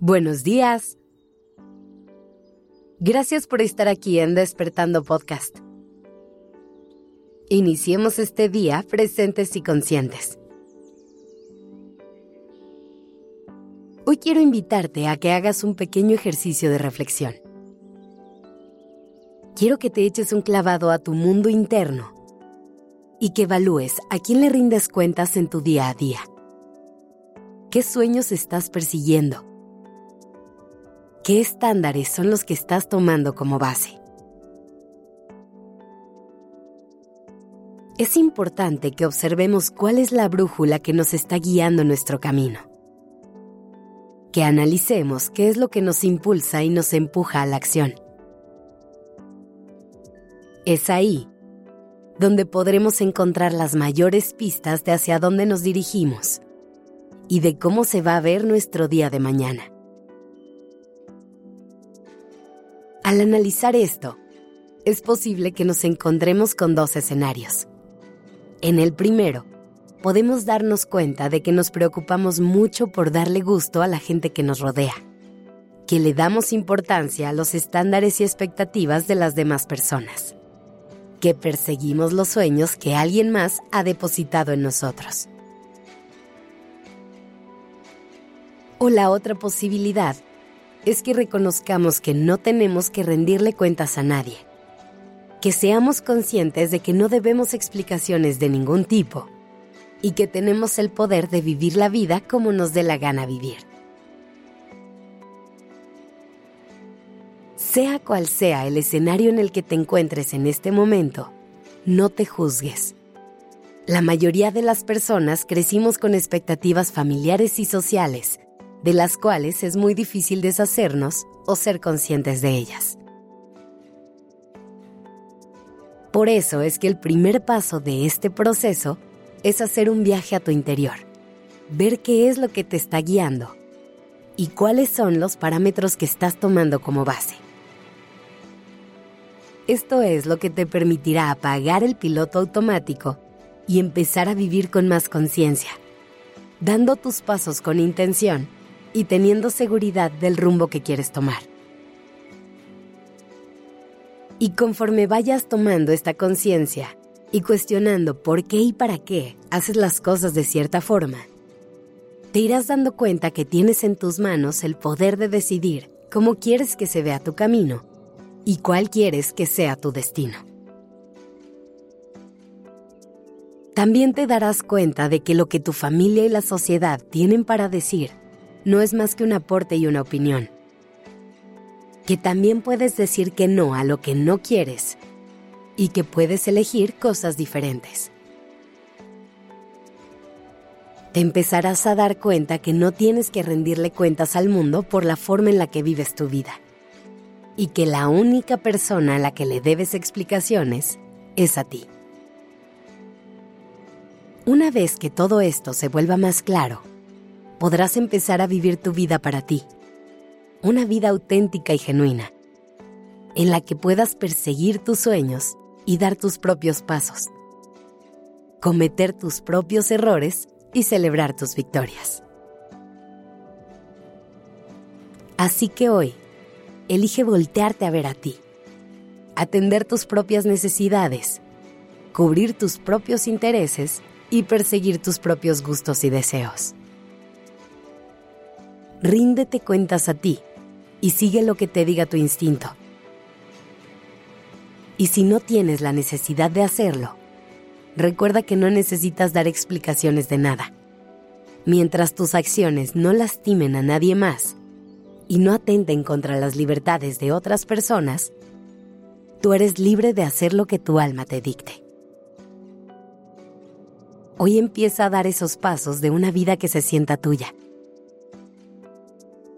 Buenos días. Gracias por estar aquí en Despertando Podcast. Iniciemos este día presentes y conscientes. Hoy quiero invitarte a que hagas un pequeño ejercicio de reflexión. Quiero que te eches un clavado a tu mundo interno y que evalúes a quién le rindes cuentas en tu día a día. ¿Qué sueños estás persiguiendo? ¿Qué estándares son los que estás tomando como base? Es importante que observemos cuál es la brújula que nos está guiando nuestro camino. Que analicemos qué es lo que nos impulsa y nos empuja a la acción. Es ahí donde podremos encontrar las mayores pistas de hacia dónde nos dirigimos y de cómo se va a ver nuestro día de mañana. Al analizar esto, es posible que nos encontremos con dos escenarios. En el primero, podemos darnos cuenta de que nos preocupamos mucho por darle gusto a la gente que nos rodea, que le damos importancia a los estándares y expectativas de las demás personas, que perseguimos los sueños que alguien más ha depositado en nosotros. O la otra posibilidad es que reconozcamos que no tenemos que rendirle cuentas a nadie, que seamos conscientes de que no debemos explicaciones de ningún tipo y que tenemos el poder de vivir la vida como nos dé la gana vivir. Sea cual sea el escenario en el que te encuentres en este momento, no te juzgues. La mayoría de las personas crecimos con expectativas familiares y sociales de las cuales es muy difícil deshacernos o ser conscientes de ellas. Por eso es que el primer paso de este proceso es hacer un viaje a tu interior, ver qué es lo que te está guiando y cuáles son los parámetros que estás tomando como base. Esto es lo que te permitirá apagar el piloto automático y empezar a vivir con más conciencia, dando tus pasos con intención y teniendo seguridad del rumbo que quieres tomar. Y conforme vayas tomando esta conciencia y cuestionando por qué y para qué haces las cosas de cierta forma, te irás dando cuenta que tienes en tus manos el poder de decidir cómo quieres que se vea tu camino y cuál quieres que sea tu destino. También te darás cuenta de que lo que tu familia y la sociedad tienen para decir no es más que un aporte y una opinión. Que también puedes decir que no a lo que no quieres y que puedes elegir cosas diferentes. Te empezarás a dar cuenta que no tienes que rendirle cuentas al mundo por la forma en la que vives tu vida y que la única persona a la que le debes explicaciones es a ti. Una vez que todo esto se vuelva más claro, podrás empezar a vivir tu vida para ti. Una vida auténtica y genuina, en la que puedas perseguir tus sueños y dar tus propios pasos, cometer tus propios errores y celebrar tus victorias. Así que hoy, elige voltearte a ver a ti, atender tus propias necesidades, cubrir tus propios intereses y perseguir tus propios gustos y deseos ríndete cuentas a ti y sigue lo que te diga tu instinto. Y si no tienes la necesidad de hacerlo, recuerda que no necesitas dar explicaciones de nada. Mientras tus acciones no lastimen a nadie más y no atenten contra las libertades de otras personas, tú eres libre de hacer lo que tu alma te dicte. Hoy empieza a dar esos pasos de una vida que se sienta tuya